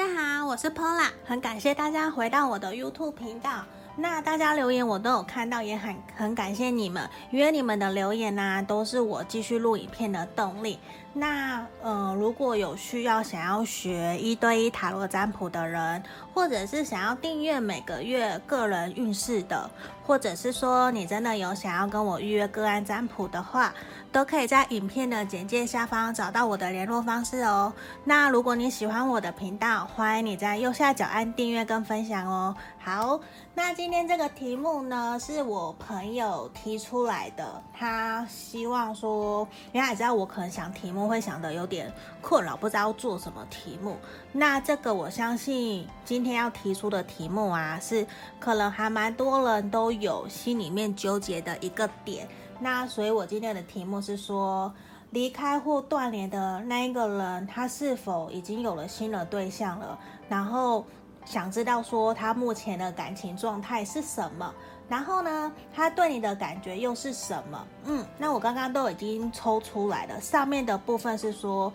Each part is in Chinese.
大家好，我是 Pola，很感谢大家回到我的 YouTube 频道。那大家留言我都有看到，也很很感谢你们，因为你们的留言呢、都是我继续录影片的动力。那呃，如果有需要想要学一对一塔罗占卜的人，或者是想要订阅每个月个人运势的，或者是说你真的有想要跟我预约个案占卜的话，都可以在影片的简介下方找到我的联络方式哦。那如果你喜欢我的频道，欢迎你在右下角按订阅跟分享哦。好，那今天这个题目呢，是我朋友提出来的，他希望说，因为他也知道我可能想题目。我会想的有点困扰，不知道做什么题目。那这个我相信今天要提出的题目啊，是可能还蛮多人都有心里面纠结的一个点。那所以我今天的题目是说，离开或断联的那一个人，他是否已经有了新的对象了？然后想知道说他目前的感情状态是什么？然后呢，他对你的感觉又是什么？嗯，那我刚刚都已经抽出来了。上面的部分是说，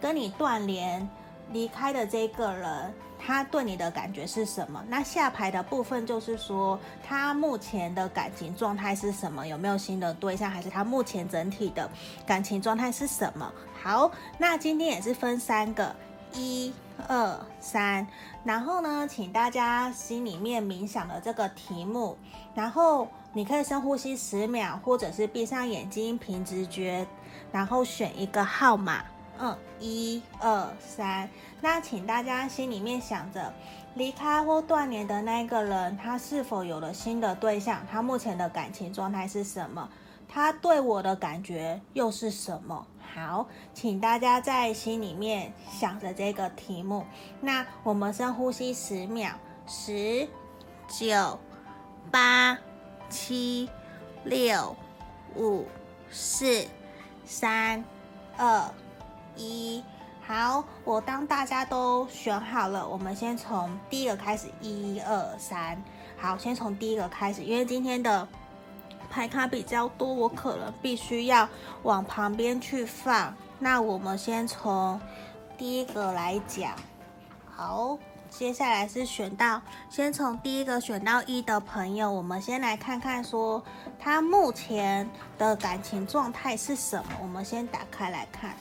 跟你断联离开的这个人，他对你的感觉是什么？那下排的部分就是说，他目前的感情状态是什么？有没有新的对象？还是他目前整体的感情状态是什么？好，那今天也是分三个。一二三，然后呢，请大家心里面冥想的这个题目，然后你可以深呼吸十秒，或者是闭上眼睛凭直觉，然后选一个号码，嗯，一二三。那请大家心里面想着，离开或断联的那个人，他是否有了新的对象？他目前的感情状态是什么？他对我的感觉又是什么？好，请大家在心里面想着这个题目。那我们深呼吸十秒，十、九、八、七、六、五、四、三、二、一。好，我当大家都选好了，我们先从第一个开始，一二三。好，先从第一个开始，因为今天的。牌卡比较多，我可能必须要往旁边去放。那我们先从第一个来讲。好，接下来是选到，先从第一个选到一的朋友，我们先来看看说他目前的感情状态是什么。我们先打开来看。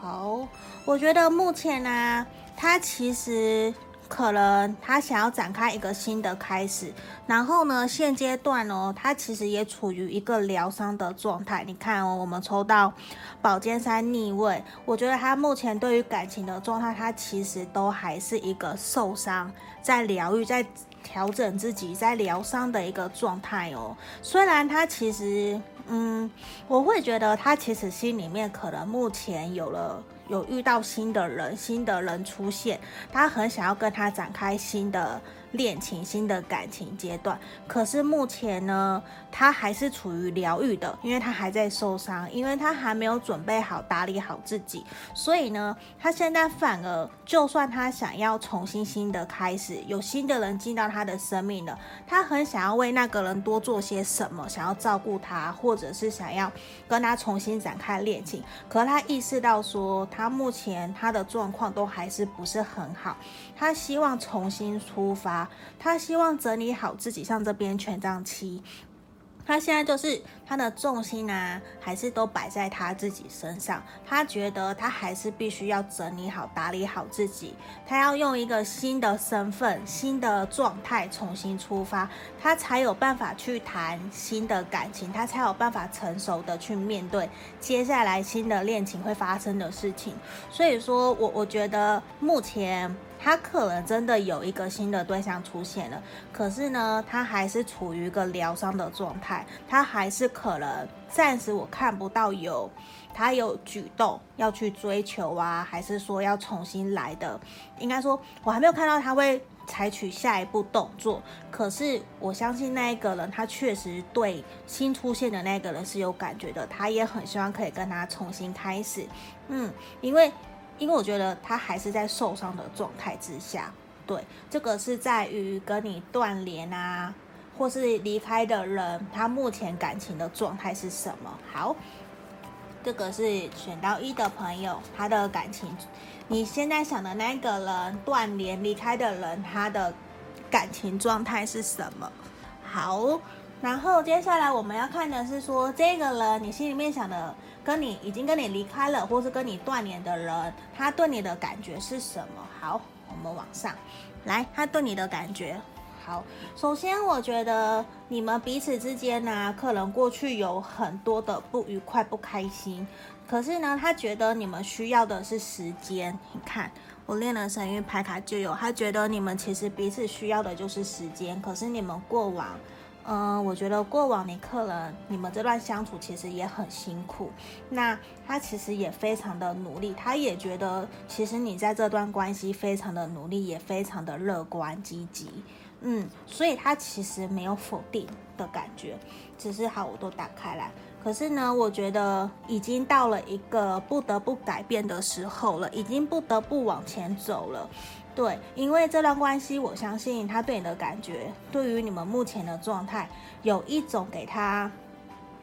好，我觉得目前呢、他其实。可能他想要展开一个新的开始，然后呢，现阶段哦，他其实也处于一个疗伤的状态。你看哦，我们抽到宝剑三逆位，我觉得他目前对于感情的状态，他其实都还是一个受伤，在疗愈、在调整自己、在疗伤的一个状态哦。虽然他其实，嗯，我会觉得他其实心里面可能目前有了。有遇到新的人，新的人出现，他很想要跟他展开新的恋情、新的感情阶段。可是目前呢，他还是处于疗愈的，因为他还在受伤，因为他还没有准备好打理好自己。所以呢，他现在反而，就算他想要重新新的开始，有新的人进到他的生命了，他很想要为那个人多做些什么，想要照顾他，或者是想要跟他重新展开恋情。可他意识到说，他目前他的状况都还是不是很好，他希望重新出发，他希望整理好自己，像这边权杖七。他现在就是他的重心啊，还是都摆在他自己身上。他觉得他还是必须要整理好、打理好自己。他要用一个新的身份、新的状态重新出发，他才有办法去谈新的感情，他才有办法成熟的去面对接下来新的恋情会发生的事情。所以说我我觉得目前。他可能真的有一个新的对象出现了，可是呢，他还是处于一个疗伤的状态，他还是可能暂时我看不到有他有举动要去追求啊，还是说要重新来的，应该说我还没有看到他会采取下一步动作。可是我相信那一个人，他确实对新出现的那个人是有感觉的，他也很希望可以跟他重新开始，嗯，因为。因为我觉得他还是在受伤的状态之下，对，这个是在于跟你断联啊，或是离开的人，他目前感情的状态是什么？好，这个是选到一的朋友，他的感情，你现在想的那个人断联离开的人，他的感情状态是什么？好，然后接下来我们要看的是说，这个人你心里面想的，跟你已经跟你离开了，或是跟你断联的人，他对你的感觉是什么？好，我们往上来，他对你的感觉。好，首先我觉得你们彼此之间呢、可能过去有很多的不愉快、不开心。可是呢，他觉得你们需要的是时间。你看，我练了神諭牌卡就有，他觉得你们其实彼此需要的就是时间。可是你们过往。嗯，我觉得过往你客人你们这段相处其实也很辛苦，那他其实也非常的努力，他也觉得其实你在这段关系非常的努力，也非常的乐观积极，嗯，所以他其实没有否定的感觉，只是好，我都打开来，可是呢，我觉得已经到了一个不得不改变的时候了，已经不得不往前走了。对，因为这段关系，我相信他对你的感觉，对于你们目前的状态，有一种给他。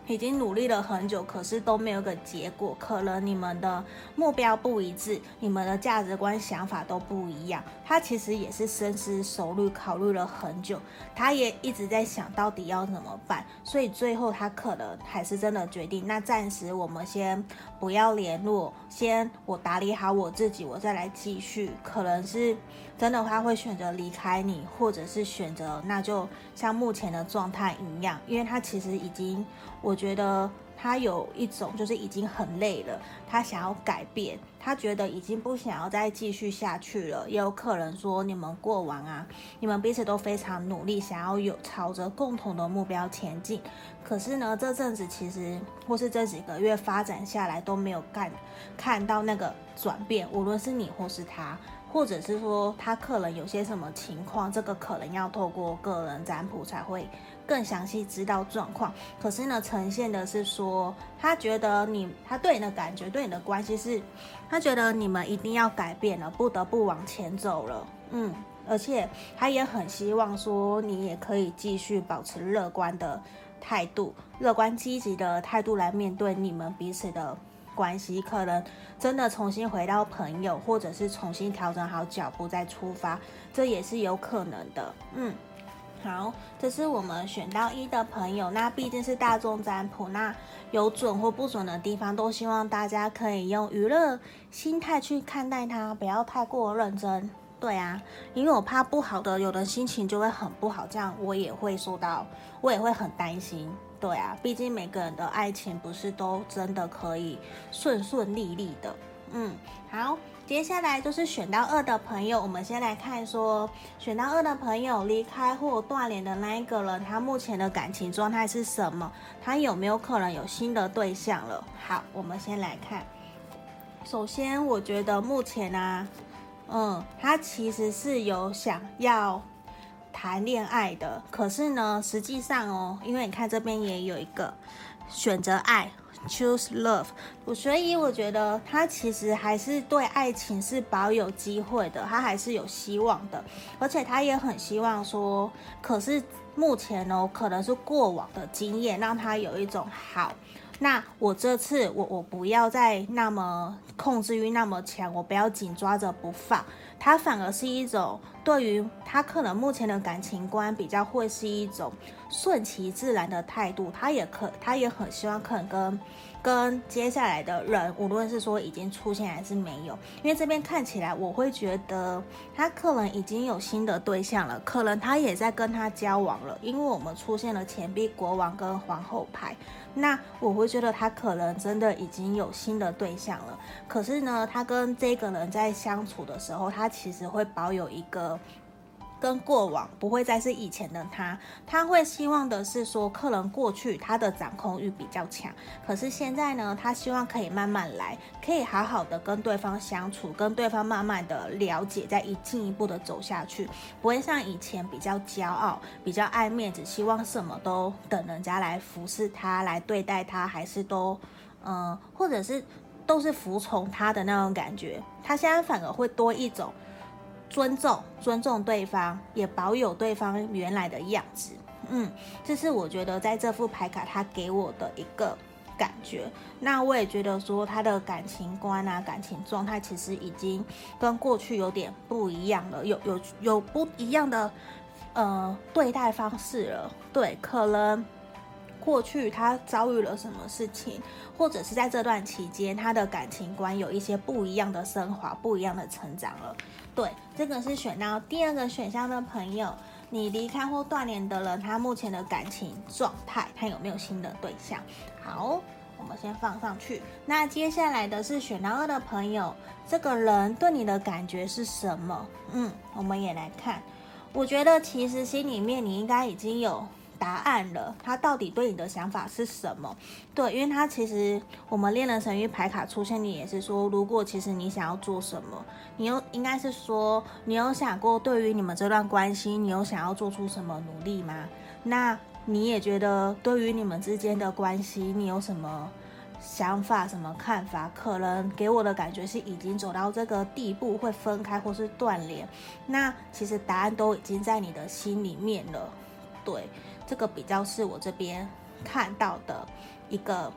已经努力了很久，可是都没有个结果。可能你们的目标不一致，你们的价值观、想法都不一样。他其实也是深思熟虑，考虑了很久，他也一直在想到底要怎么办。所以最后他可能还是真的决定，那暂时我们先不要联络，先我打理好我自己，我再来继续。可能是真的，他会选择离开你，或者是选择那就像目前的状态一样，因为他其实已经。我觉得他有一种就是已经很累了，他想要改变，他觉得已经不想要再继续下去了。也有可能说你们过往啊，你们彼此都非常努力，想要有朝着共同的目标前进。可是呢，这阵子其实或是这几个月发展下来都没有看看到那个转变，无论是你或是他。或者是说他可能有些什么情况，这个可能要透过个人占卜才会更详细知道状况。可是呢，呈现的是说他觉得你，他对你的感觉，对你的关系是，他觉得你们一定要改变了，不得不往前走了。嗯，而且他也很希望说你也可以继续保持乐观的态度，乐观积极的态度来面对你们彼此的。关系可能真的重新回到朋友，或者是重新调整好脚步再出发，这也是有可能的。嗯，好，这是我们选到一的朋友。那毕竟是大众占卜，那有准或不准的地方，都希望大家可以用娱乐心态去看待它，不要太过认真。对啊，因为我怕不好的，有的心情就会很不好，这样我也会受到，我也会很担心。对啊，毕竟每个人的爱情不是都真的可以顺顺利利的。嗯，好，接下来就是选到二的朋友，我们先来看说，选到二的朋友离开或断联的那一个人，他目前的感情状态是什么？他有没有可能有新的对象了？好，我们先来看。首先，我觉得目前呢、嗯，他其实是有想要。谈恋爱的，可是呢，实际上哦，因为你看这边也有一个选择爱，choose love，我所以我觉得他其实还是对爱情是保有机会的，他还是有希望的，而且他也很希望说，可是目前呢，可能是过往的经验让他有一种好。那我这次我我不要再那么控制欲那么强，我不要紧抓着不放，他反而是一种对于他可能目前的感情观比较会是一种顺其自然的态度，他也可他也很希望可能跟。跟接下来的人，无论是说已经出现还是没有，因为这边看起来，我会觉得他可能已经有新的对象了，可能他也在跟他交往了。因为我们出现了钱币国王跟皇后牌，那我会觉得他可能真的已经有新的对象了。可是呢，他跟这个人在相处的时候，他其实会保有一个。跟过往不会再是以前的他，他会希望的是说，客人过去他的掌控欲比较强，可是现在呢，他希望可以慢慢来，可以好好的跟对方相处，跟对方慢慢的了解，再一进一步的走下去，不会像以前比较骄傲，比较爱面子，希望什么都等人家来服侍他，来对待他，还是都，嗯、或者是都是服从他的那种感觉，他现在反而会多一种。尊重，尊重对方，也保有对方原来的样子。嗯，这是我觉得在这副牌卡他给我的一个感觉。那我也觉得说他的感情观啊、感情状态其实已经跟过去有点不一样了，有有有不一样的呃对待方式了。对，可能过去他遭遇了什么事情，或者是在这段期间他的感情观有一些不一样的升华、不一样的成长了。对，这个是选到第二个选项的朋友。你离开或断联的人，他目前的感情状态，他有没有新的对象？好，我们先放上去。那接下来的是选到二的朋友，这个人对你的感觉是什么？嗯，我们也来看。我觉得其实心里面你应该已经有。答案了，他到底对你的想法是什么？对，因为他其实我们恋人神域牌卡出现，你也是说，如果其实你想要做什么，你有应该是说，你有想过对于你们这段关系，你有想要做出什么努力吗？那你也觉得对于你们之间的关系，你有什么想法、什么看法？可能给我的感觉是已经走到这个地步，会分开或是断联。那其实答案都已经在你的心里面了，对。这个比较是我这边看到的一个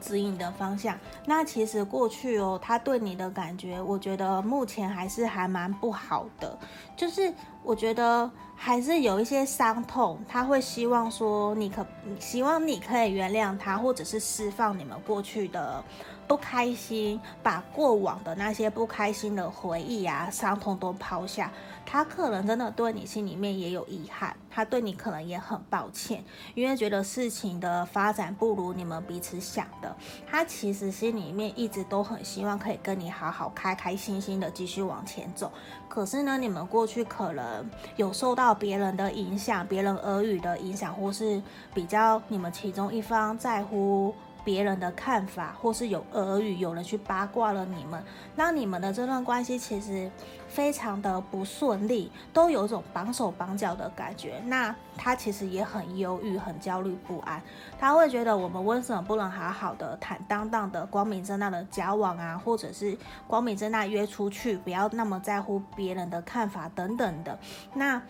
指引的方向。那其实过去哦，他对你的感觉，我觉得目前还是还蛮不好的。就是我觉得还是有一些伤痛，他会希望说你可希望你可以原谅他，或者是释放你们过去的不开心，把过往的那些不开心的回忆啊、伤痛都抛下。他可能真的对你心里面也有遗憾，他对你可能也很抱歉，因为觉得事情的发展不如你们彼此想的。他其实心里面一直都很希望可以跟你好好开开心心的继续往前走。可是呢，你们过去可能有受到别人的影响，别人耳语的影响，或是比较你们其中一方在乎。别人的看法，或是有耳语，有人去八卦了你们，让你们的这段关系其实非常的不顺利，都有种绑手绑脚的感觉。那他其实也很忧郁，很焦虑不安。他会觉得我们为什么不能好好的、坦荡荡的、光明正大的交往啊，或者是光明正大约出去，不要那么在乎别人的看法等等的。那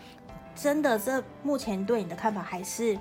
真的，这目前对你的看法还是，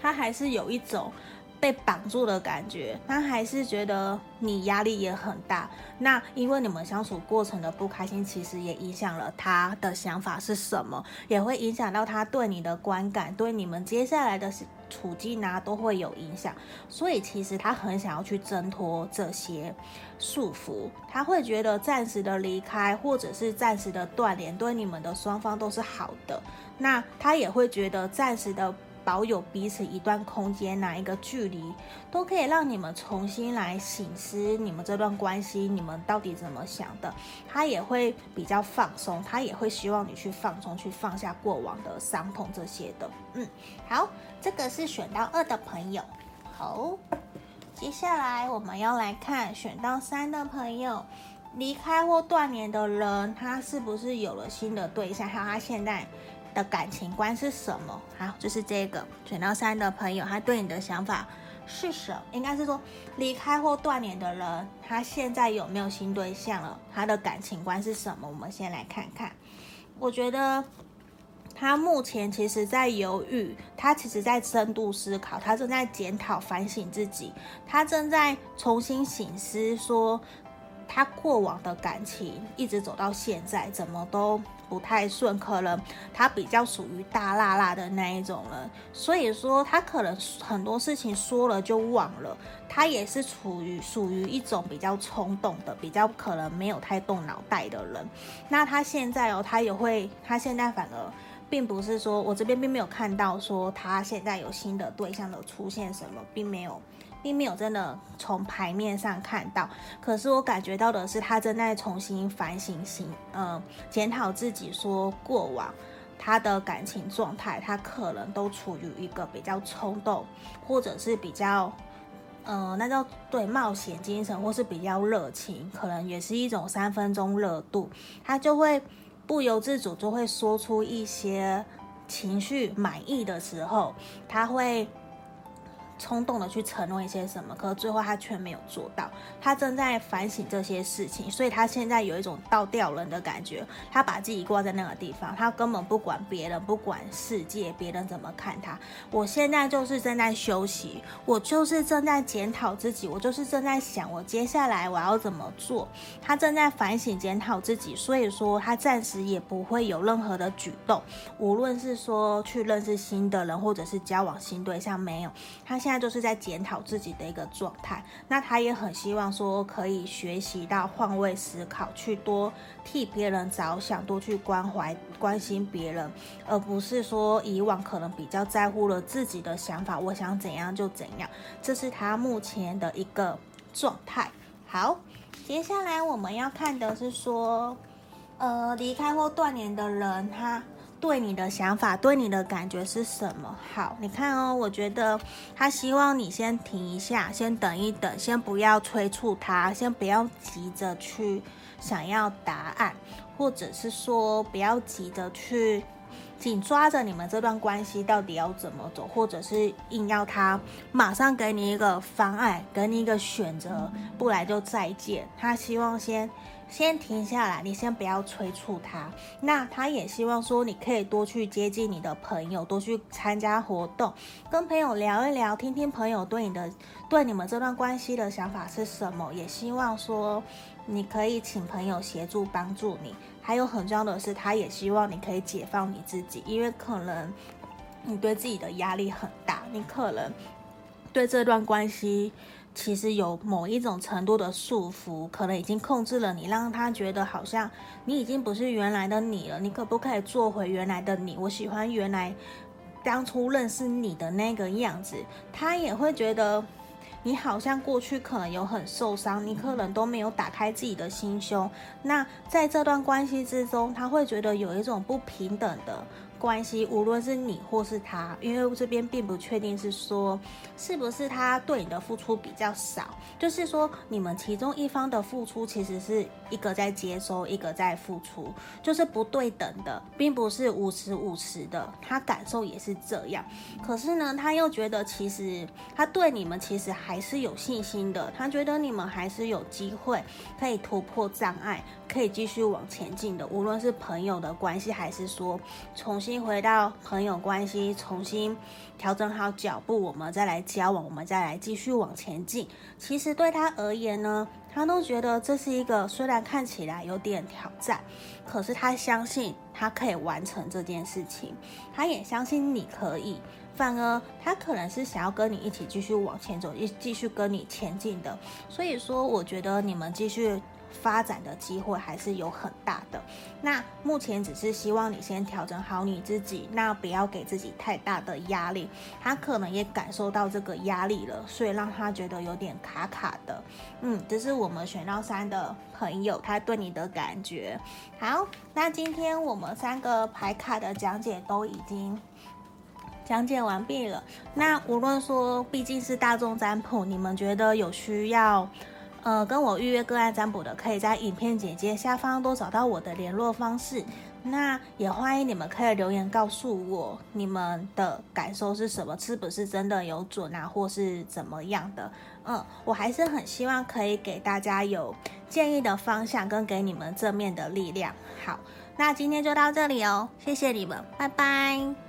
他还是有一种。被绑住的感觉，他还是觉得你压力也很大。那因为你们相处过程的不开心，其实也影响了他的想法是什么，也会影响到他对你的观感，对你们接下来的处境啊都会有影响。所以其实他很想要去挣脱这些束缚，他会觉得暂时的离开或者是暂时的断联，对你们的双方都是好的。那他也会觉得暂时的。保有彼此一段空间，哪一个距离都可以让你们重新来醒思你们这段关系，你们到底怎么想的？他也会比较放松，他也会希望你去放松，去放下过往的伤痛这些的。嗯，好，这个是选到二的朋友。好，接下来我们要来看选到三的朋友，离开或断联的人，他是不是有了新的对象？还有他现在。的感情观是什么？好，就是这个选到三的朋友，他对你的想法是什么？应该是说，离开或断联的人，他现在有没有新对象了？他的感情观是什么？我们先来看看。我觉得他目前其实在犹豫，他其实在深度思考，他正在检讨反省自己，他正在重新醒思，说他过往的感情一直走到现在，怎么都。不太顺，可能他比较属于大剌剌的那一种人，所以说他可能很多事情说了就忘了，他也是处于属于一种比较冲动的，比较可能没有太动脑袋的人。那他现在哦，他也会，他现在反而并不是说我这边并没有看到说他现在有新的对象的出现什么，并没有。并没有真的从牌面上看到，可是我感觉到的是，他正在重新反省、心呃检讨自己，说过往他的感情状态，他可能都处于一个比较冲动，或者是比较呃那叫对冒险精神，或是比较热情，可能也是一种三分钟热度，他就会不由自主就会说出一些情绪满意的时候，他会。冲动的去承诺一些什么，可是最后他却没有做到。他正在反省这些事情，所以他现在有一种倒吊人的感觉。他把自己挂在那个地方，他根本不管别人，不管世界，别人怎么看他。我现在就是正在休息，我就是正在检讨自己，我就是正在想我接下来我要怎么做。他正在反省检讨自己，所以说他暂时也不会有任何的举动，无论是说去认识新的人，或者是交往新对象，没有。他现现在就是在检讨自己的一个状态，那他也很希望说可以学习到换位思考，去多替别人着想，多去关怀、关心别人，而不是说以往可能比较在乎了自己的想法，我想怎样就怎样，这是他目前的一个状态。好，接下来我们要看的是说，呃，离开或断联的人，他。对你的想法，对你的感觉是什么？好，你看哦，我觉得他希望你先停一下，先等一等，先不要催促他，先不要急着去想要答案，或者是说不要急着去紧抓着你们这段关系到底要怎么走，或者是硬要他马上给你一个方案，给你一个选择，不来就再见。他希望先。先停下来，你先不要催促他。那他也希望说，你可以多去接近你的朋友，多去参加活动，跟朋友聊一聊，听听朋友对你的、对你们这段关系的想法是什么。也希望说，你可以请朋友协助帮助你。还有很重要的是，他也希望你可以解放你自己，因为可能你对自己的压力很大，你可能对这段关系。其实有某一种程度的束缚，可能已经控制了你，让他觉得好像你已经不是原来的你了。你可不可以做回原来的你？我喜欢原来当初认识你的那个样子。他也会觉得你好像过去可能有很受伤，你可能都没有打开自己的心胸。那在这段关系之中，他会觉得有一种不平等的。关系，无论是你或是他，因为这边并不确定是说是不是他对你的付出比较少，就是说你们其中一方的付出其实是一个在接收，一个在付出，就是不对等的，并不是五十五十的。他感受也是这样，可是呢，他又觉得其实他对你们其实还是有信心的，他觉得你们还是有机会可以突破障碍。可以继续往前进的，无论是朋友的关系，还是说重新回到朋友关系，重新调整好脚步，我们再来交往，我们再来继续往前进。其实对他而言呢，他都觉得这是一个虽然看起来有点挑战，可是他相信他可以完成这件事情，他也相信你可以。反而他可能是想要跟你一起继续往前走，一继续跟你前进的。所以说，我觉得你们继续。发展的机会还是有很大的。那目前只是希望你先调整好你自己，那不要给自己太大的压力。他可能也感受到这个压力了，所以让他觉得有点卡卡的。嗯，这是我们选到三的朋友他对你的感觉。好，那今天我们三个牌卡的讲解都已经讲解完毕了。那无论说，毕竟是大众占卜，你们觉得有需要？呃，跟我预约个案占卜的，可以在影片简介下方都找到我的联络方式。那也欢迎你们可以留言告诉我你们的感受是什么，是不是真的有准啊，或是怎么样的？嗯，我还是很希望可以给大家有建议的方向，跟给你们正面的力量。好，那今天就到这里哦，谢谢你们，拜拜。